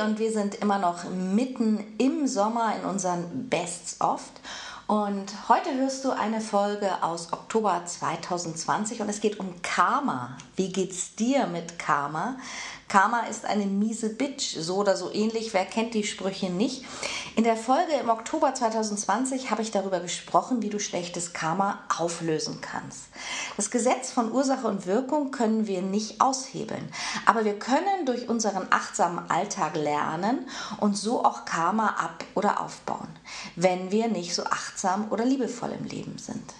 Und wir sind immer noch mitten im Sommer in unseren Bests Oft. Und heute hörst du eine Folge aus Oktober 2020 und es geht um Karma. Wie geht's dir mit Karma? Karma ist eine miese Bitch, so oder so ähnlich. Wer kennt die Sprüche nicht? In der Folge im Oktober 2020 habe ich darüber gesprochen, wie du schlechtes Karma auflösen kannst. Das Gesetz von Ursache und Wirkung können wir nicht aushebeln, aber wir können durch unseren achtsamen Alltag lernen und so auch Karma ab- oder aufbauen, wenn wir nicht so achtsam oder liebevoll im Leben sind.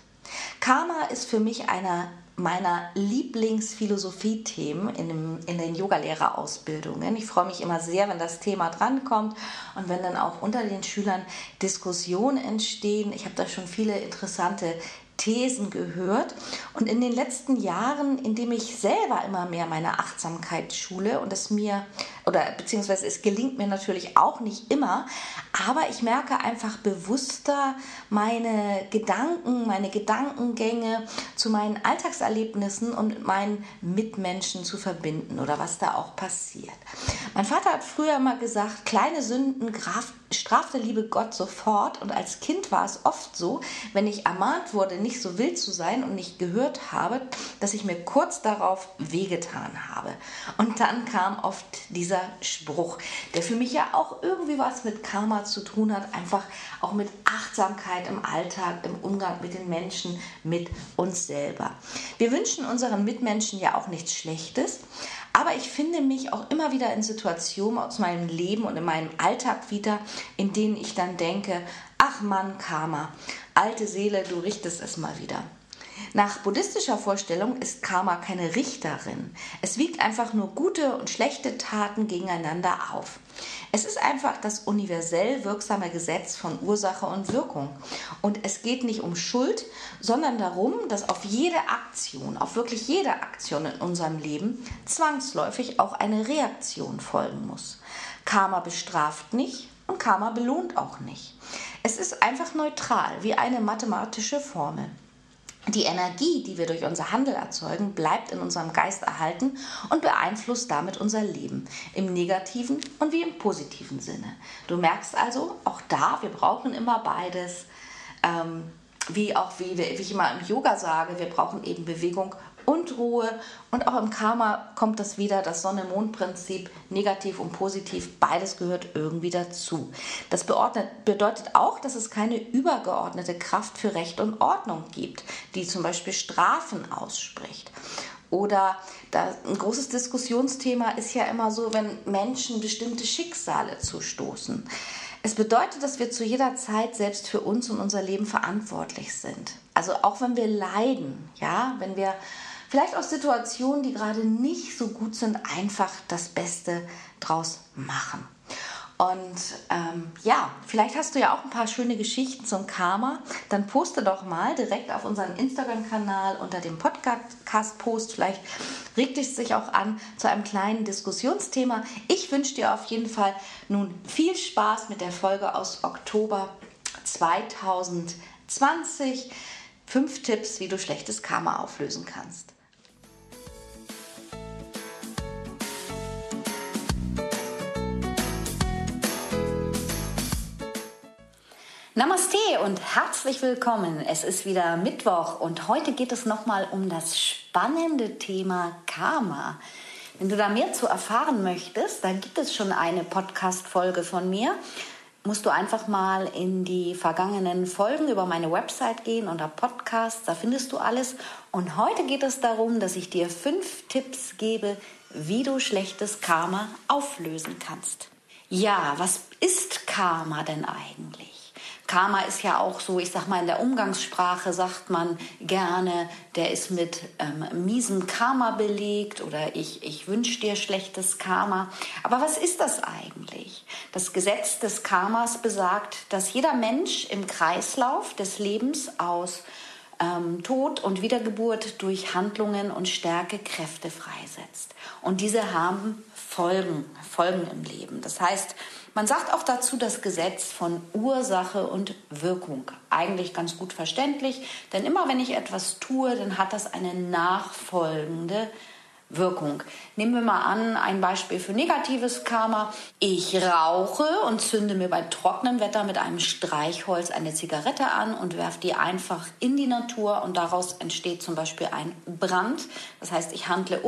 Karma ist für mich einer meiner Lieblingsphilosophie-Themen in, in den Yogalehrerausbildungen. Ich freue mich immer sehr, wenn das Thema drankommt und wenn dann auch unter den Schülern Diskussionen entstehen. Ich habe da schon viele interessante Thesen gehört. Und in den letzten Jahren, indem ich selber immer mehr meine Achtsamkeit schule und es mir, oder beziehungsweise es gelingt mir natürlich auch nicht immer, aber ich merke einfach bewusster meine Gedanken, meine Gedankengänge zu meinen Alltagserlebnissen und mit meinen Mitmenschen zu verbinden oder was da auch passiert. Mein Vater hat früher immer gesagt, kleine Sünden strafte liebe Gott sofort und als Kind war es oft so, wenn ich ermahnt wurde, nicht so wild zu sein und nicht gehört habe, dass ich mir kurz darauf wehgetan habe. Und dann kam oft dieser Spruch, der für mich ja auch irgendwie was mit Karma zu tun hat, einfach auch mit Achtsamkeit im Alltag, im Umgang mit den Menschen, mit uns selber. Wir wünschen unseren Mitmenschen ja auch nichts Schlechtes, aber ich finde mich auch immer wieder in Situationen aus meinem Leben und in meinem Alltag wieder, in denen ich dann denke, ach Mann, Karma, alte Seele, du richtest es mal wieder. Nach buddhistischer Vorstellung ist Karma keine Richterin. Es wiegt einfach nur gute und schlechte Taten gegeneinander auf. Es ist einfach das universell wirksame Gesetz von Ursache und Wirkung. Und es geht nicht um Schuld, sondern darum, dass auf jede Aktion, auf wirklich jede Aktion in unserem Leben zwangsläufig auch eine Reaktion folgen muss. Karma bestraft nicht und Karma belohnt auch nicht. Es ist einfach neutral, wie eine mathematische Formel. Die Energie, die wir durch unser Handel erzeugen, bleibt in unserem Geist erhalten und beeinflusst damit unser Leben im negativen und wie im positiven Sinne. Du merkst also, auch da, wir brauchen immer beides. Ähm, wie auch, wie, wie ich immer im Yoga sage, wir brauchen eben Bewegung und Ruhe. Und auch im Karma kommt das wieder, das Sonne-Mond-Prinzip, negativ und positiv, beides gehört irgendwie dazu. Das bedeutet auch, dass es keine übergeordnete Kraft für Recht und Ordnung gibt, die zum Beispiel Strafen ausspricht. Oder ein großes Diskussionsthema ist ja immer so, wenn Menschen bestimmte Schicksale zustoßen. Es bedeutet, dass wir zu jeder Zeit selbst für uns und unser Leben verantwortlich sind. Also auch wenn wir leiden, ja, wenn wir vielleicht aus Situationen, die gerade nicht so gut sind, einfach das Beste draus machen. Und ähm, ja, vielleicht hast du ja auch ein paar schöne Geschichten zum Karma. Dann poste doch mal direkt auf unseren Instagram-Kanal unter dem Podcast-Post. Vielleicht regt es sich auch an zu einem kleinen Diskussionsthema. Ich wünsche dir auf jeden Fall nun viel Spaß mit der Folge aus Oktober 2020. Fünf Tipps, wie du schlechtes Karma auflösen kannst. Namaste und herzlich willkommen. Es ist wieder Mittwoch und heute geht es nochmal um das spannende Thema Karma. Wenn du da mehr zu erfahren möchtest, dann gibt es schon eine Podcast-Folge von mir. Musst du einfach mal in die vergangenen Folgen über meine Website gehen unter Podcast, da findest du alles. Und heute geht es darum, dass ich dir fünf Tipps gebe, wie du schlechtes Karma auflösen kannst. Ja, was ist Karma denn eigentlich? Karma ist ja auch so, ich sag mal, in der Umgangssprache sagt man gerne, der ist mit ähm, miesem Karma belegt oder ich, ich wünsche dir schlechtes Karma. Aber was ist das eigentlich? Das Gesetz des Karmas besagt, dass jeder Mensch im Kreislauf des Lebens aus ähm, Tod und Wiedergeburt durch Handlungen und Stärke Kräfte freisetzt. Und diese haben Folgen, Folgen im Leben. Das heißt, man sagt auch dazu das Gesetz von Ursache und Wirkung. Eigentlich ganz gut verständlich, denn immer wenn ich etwas tue, dann hat das eine nachfolgende Wirkung. Nehmen wir mal an, ein Beispiel für negatives Karma. Ich rauche und zünde mir bei trockenem Wetter mit einem Streichholz eine Zigarette an und werfe die einfach in die Natur und daraus entsteht zum Beispiel ein Brand. Das heißt, ich handle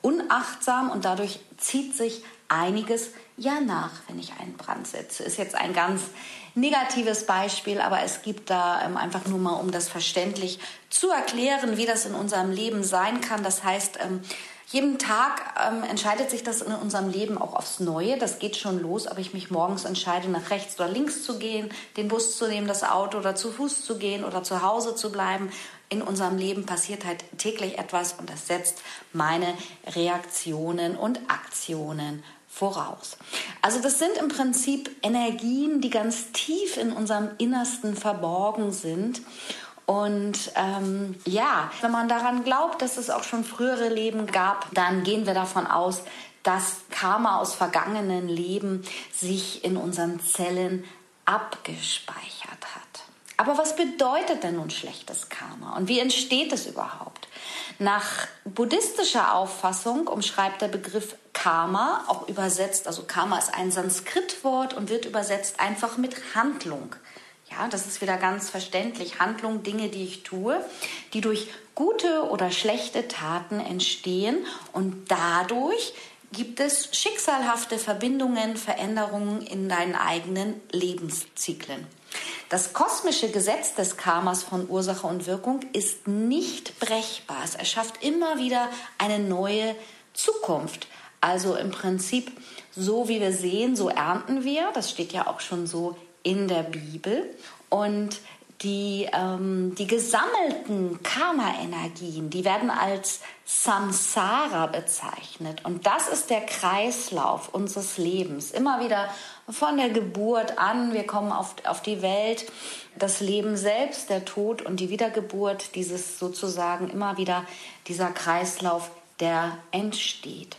unachtsam und dadurch zieht sich einiges ja nach, wenn ich einen Brand setze. Ist jetzt ein ganz negatives Beispiel, aber es gibt da ähm, einfach nur mal, um das verständlich zu erklären, wie das in unserem Leben sein kann. Das heißt, ähm, jeden Tag ähm, entscheidet sich das in unserem Leben auch aufs Neue. Das geht schon los, ob ich mich morgens entscheide, nach rechts oder links zu gehen, den Bus zu nehmen, das Auto oder zu Fuß zu gehen oder zu Hause zu bleiben. In unserem Leben passiert halt täglich etwas und das setzt meine Reaktionen und Aktionen voraus. Also das sind im Prinzip Energien, die ganz tief in unserem Innersten verborgen sind und ähm, ja, wenn man daran glaubt, dass es auch schon frühere Leben gab, dann gehen wir davon aus, dass Karma aus vergangenen Leben sich in unseren Zellen abgespeichert hat. Aber was bedeutet denn nun schlechtes Karma und wie entsteht es überhaupt? Nach buddhistischer Auffassung umschreibt der Begriff Karma, auch übersetzt, also Karma ist ein Sanskritwort und wird übersetzt einfach mit Handlung. Ja, das ist wieder ganz verständlich. Handlungen, Dinge, die ich tue, die durch gute oder schlechte Taten entstehen und dadurch gibt es schicksalhafte Verbindungen, Veränderungen in deinen eigenen Lebenszyklen. Das kosmische Gesetz des Karmas von Ursache und Wirkung ist nicht brechbar. Es erschafft immer wieder eine neue Zukunft. Also im Prinzip, so wie wir sehen, so ernten wir. Das steht ja auch schon so in der Bibel. Und die, ähm, die gesammelten Karma-Energien, die werden als Samsara bezeichnet. Und das ist der Kreislauf unseres Lebens. Immer wieder von der Geburt an, wir kommen auf, auf die Welt, das Leben selbst, der Tod und die Wiedergeburt, dieses sozusagen immer wieder dieser Kreislauf, der entsteht.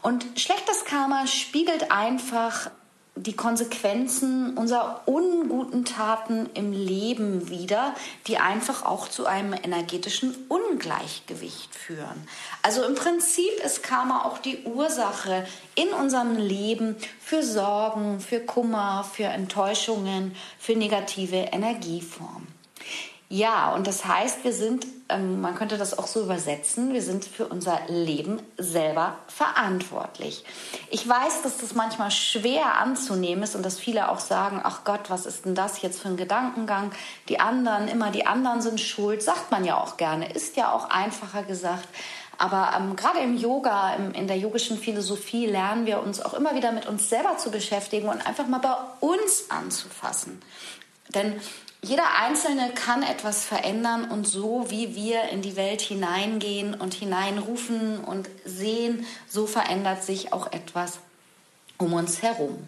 Und schlechtes Karma spiegelt einfach die Konsequenzen unserer unguten Taten im Leben wieder, die einfach auch zu einem energetischen Ungleichgewicht führen. Also im Prinzip ist Karma auch die Ursache in unserem Leben für Sorgen, für Kummer, für Enttäuschungen, für negative Energieformen. Ja, und das heißt, wir sind, ähm, man könnte das auch so übersetzen, wir sind für unser Leben selber verantwortlich. Ich weiß, dass das manchmal schwer anzunehmen ist und dass viele auch sagen, ach Gott, was ist denn das jetzt für ein Gedankengang? Die anderen, immer die anderen sind schuld, sagt man ja auch gerne, ist ja auch einfacher gesagt. Aber ähm, gerade im Yoga, im, in der yogischen Philosophie lernen wir uns auch immer wieder mit uns selber zu beschäftigen und einfach mal bei uns anzufassen. Denn jeder Einzelne kann etwas verändern und so wie wir in die Welt hineingehen und hineinrufen und sehen, so verändert sich auch etwas um uns herum.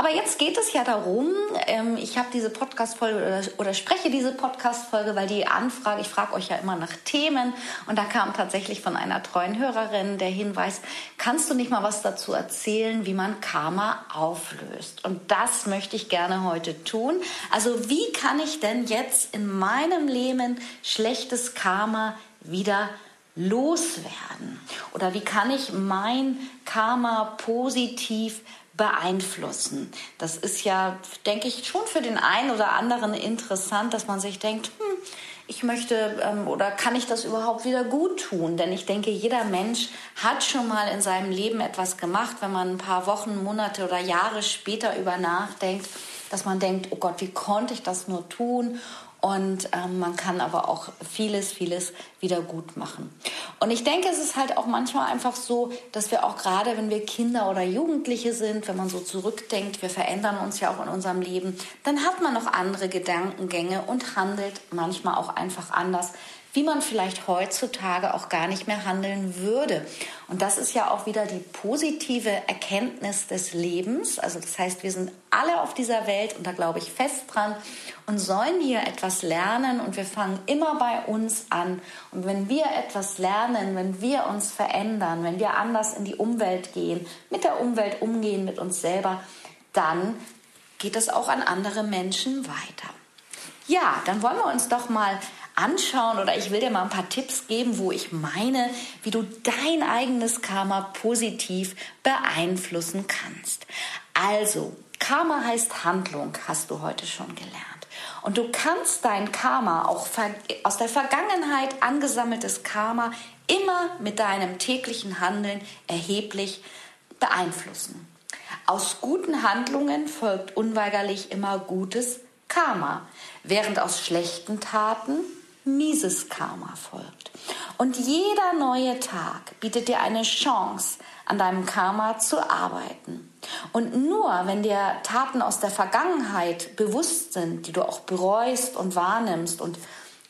Aber jetzt geht es ja darum, ähm, ich habe diese Podcast-Folge oder, oder, spreche diese Podcast-Folge, weil die Anfrage, ich frage euch ja immer nach Themen und da kam tatsächlich von einer treuen Hörerin der Hinweis, kannst du nicht mal was dazu erzählen, wie man Karma auflöst? Und das möchte ich gerne heute tun. Also wie kann ich denn jetzt in meinem Leben schlechtes Karma wieder loswerden? Oder wie kann ich mein Karma positiv beeinflussen? Das ist ja, denke ich, schon für den einen oder anderen interessant, dass man sich denkt, hm, ich möchte ähm, oder kann ich das überhaupt wieder gut tun? Denn ich denke, jeder Mensch hat schon mal in seinem Leben etwas gemacht, wenn man ein paar Wochen, Monate oder Jahre später über nachdenkt, dass man denkt, oh Gott, wie konnte ich das nur tun? Und ähm, man kann aber auch vieles, vieles wieder gut machen. Und ich denke, es ist halt auch manchmal einfach so, dass wir auch gerade, wenn wir Kinder oder Jugendliche sind, wenn man so zurückdenkt, wir verändern uns ja auch in unserem Leben, dann hat man noch andere Gedankengänge und handelt manchmal auch einfach anders, wie man vielleicht heutzutage auch gar nicht mehr handeln würde. Und das ist ja auch wieder die positive Erkenntnis des Lebens. Also das heißt, wir sind alle auf dieser Welt und da glaube ich fest dran und sollen hier etwas lernen und wir fangen immer bei uns an. Und wenn wir etwas lernen, wenn wir uns verändern, wenn wir anders in die Umwelt gehen, mit der Umwelt umgehen, mit uns selber, dann geht es auch an andere Menschen weiter. Ja, dann wollen wir uns doch mal anschauen oder ich will dir mal ein paar Tipps geben, wo ich meine, wie du dein eigenes Karma positiv beeinflussen kannst. Also, Karma heißt Handlung, hast du heute schon gelernt. Und du kannst dein Karma, auch aus der Vergangenheit angesammeltes Karma, immer mit deinem täglichen Handeln erheblich beeinflussen. Aus guten Handlungen folgt unweigerlich immer gutes Karma, während aus schlechten Taten mieses Karma folgt. Und jeder neue Tag bietet dir eine Chance, an deinem Karma zu arbeiten. Und nur wenn dir Taten aus der Vergangenheit bewusst sind, die du auch bereust und wahrnimmst und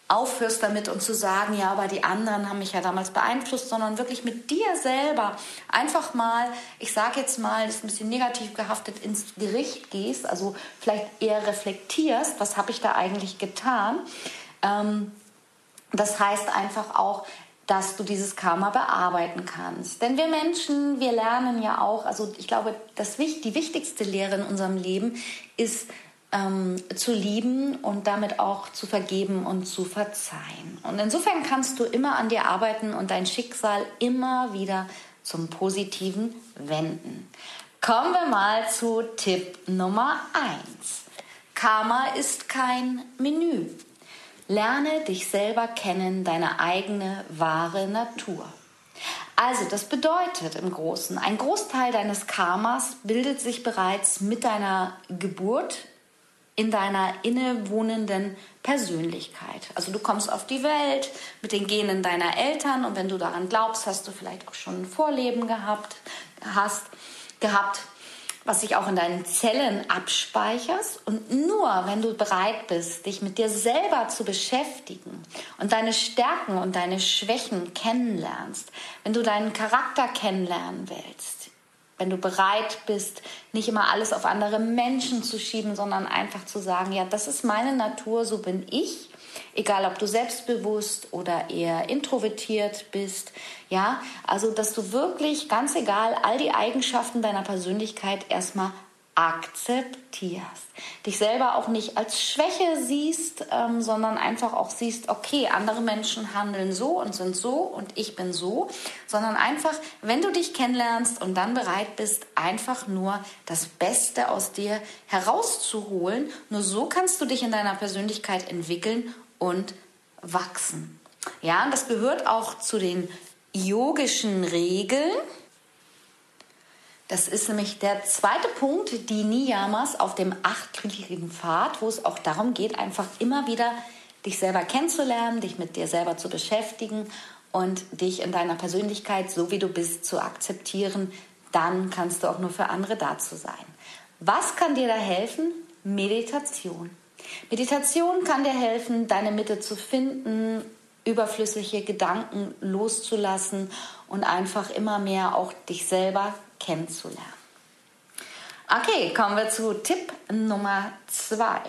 aufhörst damit und zu sagen, ja, aber die anderen haben mich ja damals beeinflusst, sondern wirklich mit dir selber einfach mal, ich sage jetzt mal, das ist ein bisschen negativ gehaftet, ins Gericht gehst, also vielleicht eher reflektierst, was habe ich da eigentlich getan. Ähm, das heißt einfach auch, dass du dieses Karma bearbeiten kannst. Denn wir Menschen, wir lernen ja auch, also ich glaube, das, die wichtigste Lehre in unserem Leben ist, ähm, zu lieben und damit auch zu vergeben und zu verzeihen. Und insofern kannst du immer an dir arbeiten und dein Schicksal immer wieder zum Positiven wenden. Kommen wir mal zu Tipp Nummer 1. Karma ist kein Menü. Lerne dich selber kennen, deine eigene wahre Natur. Also, das bedeutet im Großen, ein Großteil deines Karmas bildet sich bereits mit deiner Geburt in deiner innewohnenden Persönlichkeit. Also du kommst auf die Welt mit den Genen deiner Eltern und wenn du daran glaubst, hast du vielleicht auch schon ein Vorleben gehabt, hast, gehabt, was sich auch in deinen Zellen abspeicherst. Und nur wenn du bereit bist, dich mit dir selber zu beschäftigen und deine Stärken und deine Schwächen kennenlernst, wenn du deinen Charakter kennenlernen willst, wenn du bereit bist, nicht immer alles auf andere Menschen zu schieben, sondern einfach zu sagen, ja, das ist meine Natur, so bin ich, egal ob du selbstbewusst oder eher introvertiert bist, ja, also dass du wirklich ganz egal all die Eigenschaften deiner Persönlichkeit erstmal akzeptierst. Dich selber auch nicht als Schwäche siehst, ähm, sondern einfach auch siehst, okay, andere Menschen handeln so und sind so und ich bin so, sondern einfach, wenn du dich kennenlernst und dann bereit bist, einfach nur das Beste aus dir herauszuholen, nur so kannst du dich in deiner Persönlichkeit entwickeln und wachsen. Ja, und das gehört auch zu den yogischen Regeln, das ist nämlich der zweite Punkt, die Niyamas auf dem achtgliedrigen Pfad, wo es auch darum geht, einfach immer wieder dich selber kennenzulernen, dich mit dir selber zu beschäftigen und dich in deiner Persönlichkeit, so wie du bist, zu akzeptieren. Dann kannst du auch nur für andere dazu sein. Was kann dir da helfen? Meditation. Meditation kann dir helfen, deine Mitte zu finden, überflüssige Gedanken loszulassen und einfach immer mehr auch dich selber kennenzulernen. Okay, kommen wir zu Tipp Nummer zwei.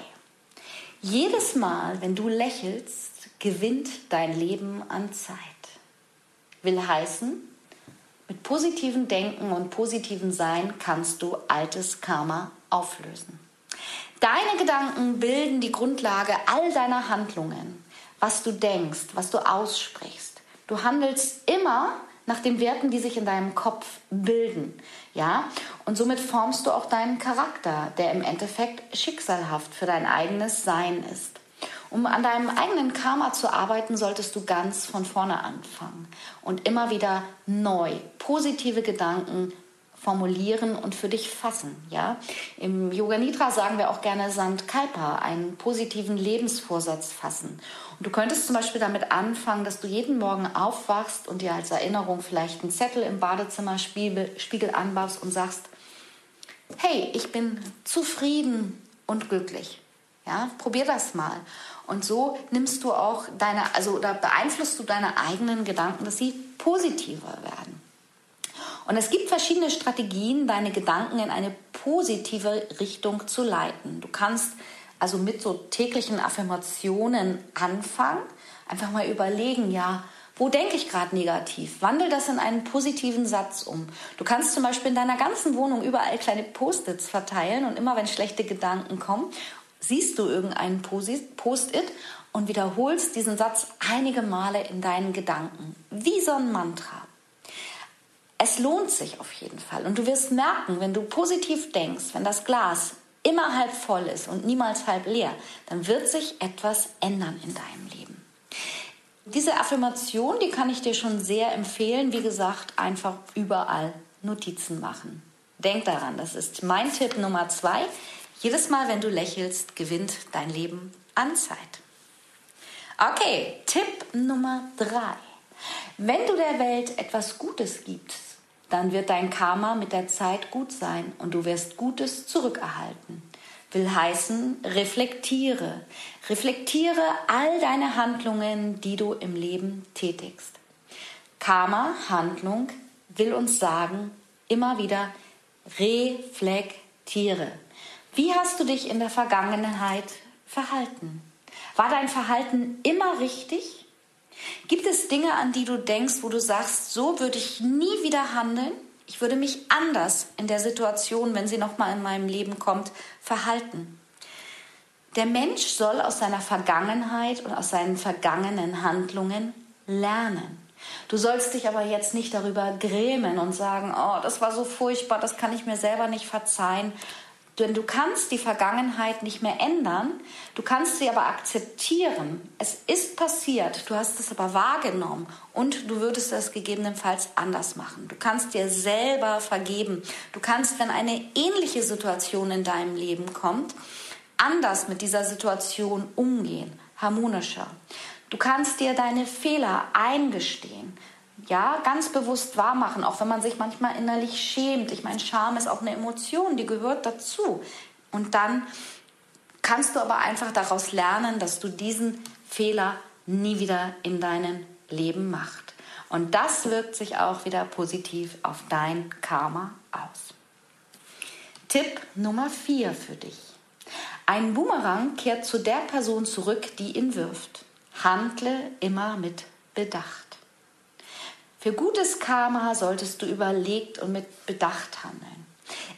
Jedes Mal, wenn du lächelst, gewinnt dein Leben an Zeit. Will heißen, mit positivem Denken und positivem Sein kannst du altes Karma auflösen. Deine Gedanken bilden die Grundlage all deiner Handlungen, was du denkst, was du aussprichst. Du handelst immer nach den Werten, die sich in deinem Kopf bilden. Ja? Und somit formst du auch deinen Charakter, der im Endeffekt schicksalhaft für dein eigenes Sein ist. Um an deinem eigenen Karma zu arbeiten, solltest du ganz von vorne anfangen und immer wieder neu positive Gedanken formulieren und für dich fassen. Ja? Im Yoga Nidra sagen wir auch gerne Sandkalpa, einen positiven Lebensvorsatz fassen. Und du könntest zum Beispiel damit anfangen, dass du jeden Morgen aufwachst und dir als Erinnerung vielleicht einen Zettel im Badezimmerspiegel Spiegel anbaust und sagst, hey, ich bin zufrieden und glücklich. Ja, probier das mal. Und so nimmst du auch deine, also da beeinflusst du deine eigenen Gedanken, dass sie positiver werden. Und es gibt verschiedene Strategien, deine Gedanken in eine positive Richtung zu leiten. Du kannst also mit so täglichen Affirmationen anfangen, einfach mal überlegen, ja, wo denke ich gerade negativ? Wandel das in einen positiven Satz um. Du kannst zum Beispiel in deiner ganzen Wohnung überall kleine Post-its verteilen und immer wenn schlechte Gedanken kommen, siehst du irgendeinen Post-it und wiederholst diesen Satz einige Male in deinen Gedanken, wie so ein Mantra. Es lohnt sich auf jeden Fall und du wirst merken, wenn du positiv denkst, wenn das Glas immer halb voll ist und niemals halb leer, dann wird sich etwas ändern in deinem Leben. Diese Affirmation, die kann ich dir schon sehr empfehlen. Wie gesagt, einfach überall Notizen machen. Denk daran, das ist mein Tipp Nummer zwei. Jedes Mal, wenn du lächelst, gewinnt dein Leben an Zeit. Okay, Tipp Nummer drei. Wenn du der Welt etwas Gutes gibst, dann wird dein Karma mit der Zeit gut sein und du wirst Gutes zurückerhalten will heißen, reflektiere. Reflektiere all deine Handlungen, die du im Leben tätigst. Karma, Handlung, will uns sagen, immer wieder, reflektiere. Wie hast du dich in der Vergangenheit verhalten? War dein Verhalten immer richtig? Gibt es Dinge, an die du denkst, wo du sagst, so würde ich nie wieder handeln? Ich würde mich anders in der Situation, wenn sie nochmal in meinem Leben kommt, verhalten. Der Mensch soll aus seiner Vergangenheit und aus seinen vergangenen Handlungen lernen. Du sollst dich aber jetzt nicht darüber grämen und sagen, oh, das war so furchtbar, das kann ich mir selber nicht verzeihen, denn du kannst die Vergangenheit nicht mehr ändern, du kannst sie aber akzeptieren. Es ist passiert, du hast es aber wahrgenommen und du würdest es gegebenenfalls anders machen. Du kannst dir selber vergeben. Du kannst, wenn eine ähnliche Situation in deinem Leben kommt, anders mit dieser Situation umgehen, harmonischer. Du kannst dir deine Fehler eingestehen ja, ganz bewusst wahrmachen, auch wenn man sich manchmal innerlich schämt. Ich meine, Scham ist auch eine Emotion, die gehört dazu. Und dann kannst du aber einfach daraus lernen, dass du diesen Fehler nie wieder in deinem Leben machst. Und das wirkt sich auch wieder positiv auf dein Karma aus. Tipp Nummer 4 für dich. Ein Boomerang kehrt zu der Person zurück, die ihn wirft. Handle immer mit Bedacht. Für gutes Karma solltest du überlegt und mit Bedacht handeln.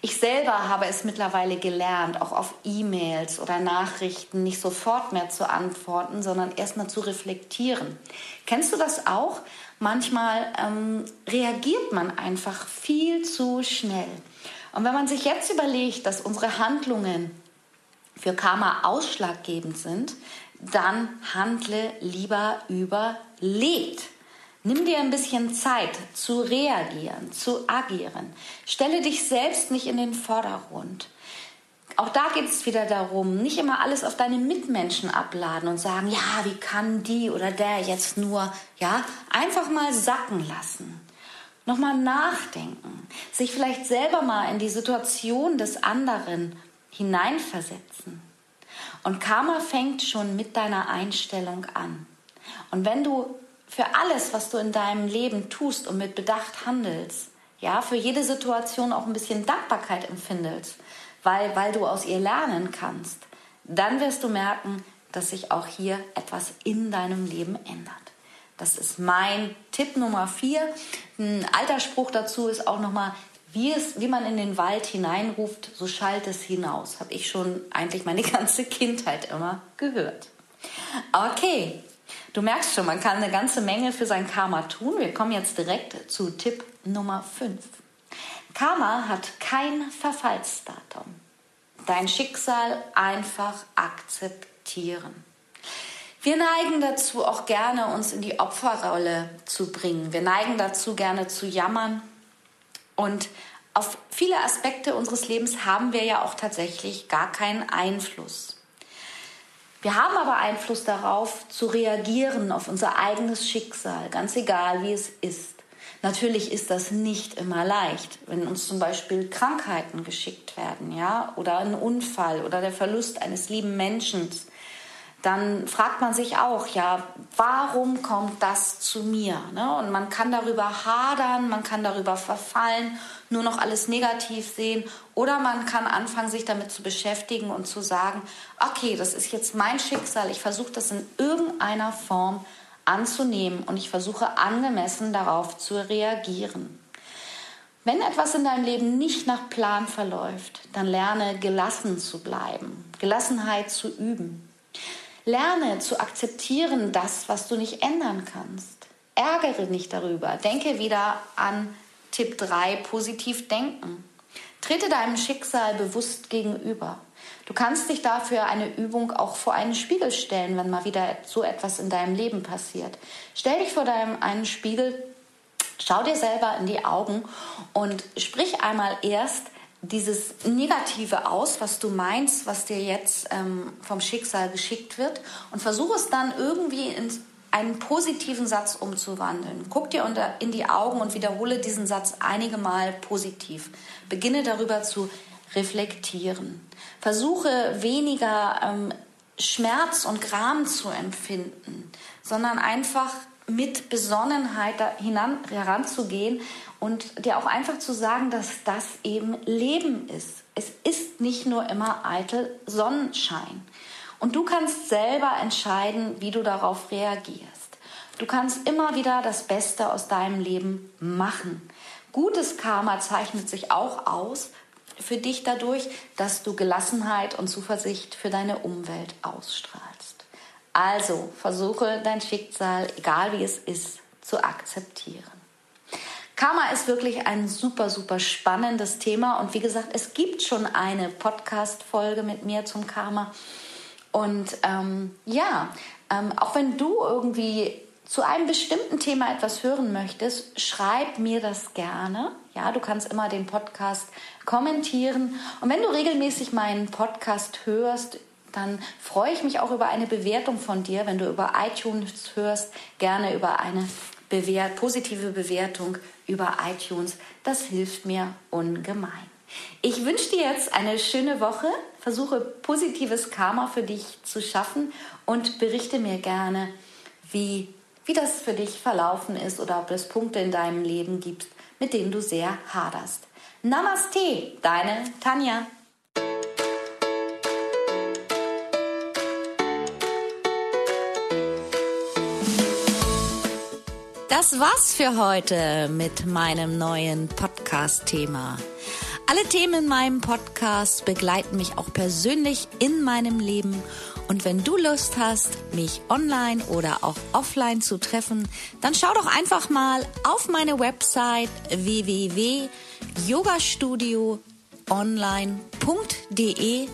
Ich selber habe es mittlerweile gelernt, auch auf E-Mails oder Nachrichten nicht sofort mehr zu antworten, sondern erstmal zu reflektieren. Kennst du das auch? Manchmal ähm, reagiert man einfach viel zu schnell. Und wenn man sich jetzt überlegt, dass unsere Handlungen für Karma ausschlaggebend sind, dann handle lieber überlegt. Nimm dir ein bisschen Zeit zu reagieren, zu agieren. Stelle dich selbst nicht in den Vordergrund. Auch da geht es wieder darum, nicht immer alles auf deine Mitmenschen abladen und sagen, ja, wie kann die oder der jetzt nur, ja, einfach mal sacken lassen. Nochmal nachdenken, sich vielleicht selber mal in die Situation des anderen hineinversetzen. Und Karma fängt schon mit deiner Einstellung an. Und wenn du für alles, was du in deinem Leben tust und mit Bedacht handelst, ja, für jede Situation auch ein bisschen Dankbarkeit empfindest, weil, weil du aus ihr lernen kannst, dann wirst du merken, dass sich auch hier etwas in deinem Leben ändert. Das ist mein Tipp Nummer vier. Ein alter Spruch dazu ist auch nochmal, wie, es, wie man in den Wald hineinruft, so schallt es hinaus. Habe ich schon eigentlich meine ganze Kindheit immer gehört. Okay, Du merkst schon, man kann eine ganze Menge für sein Karma tun. Wir kommen jetzt direkt zu Tipp Nummer 5. Karma hat kein Verfallsdatum. Dein Schicksal einfach akzeptieren. Wir neigen dazu auch gerne, uns in die Opferrolle zu bringen. Wir neigen dazu, gerne zu jammern. Und auf viele Aspekte unseres Lebens haben wir ja auch tatsächlich gar keinen Einfluss. Wir haben aber Einfluss darauf, zu reagieren auf unser eigenes Schicksal, ganz egal wie es ist. Natürlich ist das nicht immer leicht, wenn uns zum Beispiel Krankheiten geschickt werden, ja, oder ein Unfall oder der Verlust eines lieben Menschen. Dann fragt man sich auch, ja, warum kommt das zu mir? Ne? Und man kann darüber hadern, man kann darüber verfallen, nur noch alles negativ sehen oder man kann anfangen, sich damit zu beschäftigen und zu sagen, okay, das ist jetzt mein Schicksal, ich versuche das in irgendeiner Form anzunehmen und ich versuche angemessen darauf zu reagieren. Wenn etwas in deinem Leben nicht nach Plan verläuft, dann lerne gelassen zu bleiben, Gelassenheit zu üben. Lerne zu akzeptieren das, was du nicht ändern kannst. Ärgere nicht darüber. Denke wieder an Tipp 3, positiv denken. Trete deinem Schicksal bewusst gegenüber. Du kannst dich dafür eine Übung auch vor einen Spiegel stellen, wenn mal wieder so etwas in deinem Leben passiert. Stell dich vor deinem einen Spiegel, schau dir selber in die Augen und sprich einmal erst dieses Negative aus, was du meinst, was dir jetzt ähm, vom Schicksal geschickt wird und versuche es dann irgendwie in einen positiven Satz umzuwandeln. Guck dir unter, in die Augen und wiederhole diesen Satz einige Mal positiv. Beginne darüber zu reflektieren. Versuche weniger ähm, Schmerz und Gram zu empfinden, sondern einfach mit Besonnenheit heranzugehen und dir auch einfach zu sagen, dass das eben Leben ist. Es ist nicht nur immer eitel Sonnenschein. Und du kannst selber entscheiden, wie du darauf reagierst. Du kannst immer wieder das Beste aus deinem Leben machen. Gutes Karma zeichnet sich auch aus für dich dadurch, dass du Gelassenheit und Zuversicht für deine Umwelt ausstrahlst. Also versuche dein Schicksal, egal wie es ist, zu akzeptieren. Karma ist wirklich ein super, super spannendes Thema. Und wie gesagt, es gibt schon eine Podcast-Folge mit mir zum Karma. Und ähm, ja, ähm, auch wenn du irgendwie zu einem bestimmten Thema etwas hören möchtest, schreib mir das gerne. Ja, du kannst immer den Podcast kommentieren. Und wenn du regelmäßig meinen Podcast hörst, dann freue ich mich auch über eine Bewertung von dir. Wenn du über iTunes hörst, gerne über eine Bewert positive Bewertung über iTunes. Das hilft mir ungemein. Ich wünsche dir jetzt eine schöne Woche, versuche positives Karma für dich zu schaffen und berichte mir gerne, wie, wie das für dich verlaufen ist oder ob es Punkte in deinem Leben gibt, mit denen du sehr haderst. Namaste, deine Tanja. Das war's für heute mit meinem neuen Podcast-Thema. Alle Themen in meinem Podcast begleiten mich auch persönlich in meinem Leben. Und wenn du Lust hast, mich online oder auch offline zu treffen, dann schau doch einfach mal auf meine Website www.yogastudioonline.de.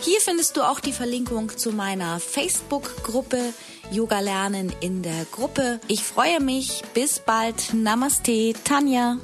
Hier findest du auch die Verlinkung zu meiner Facebook-Gruppe Yoga lernen in der Gruppe. Ich freue mich. Bis bald. Namaste, Tanja.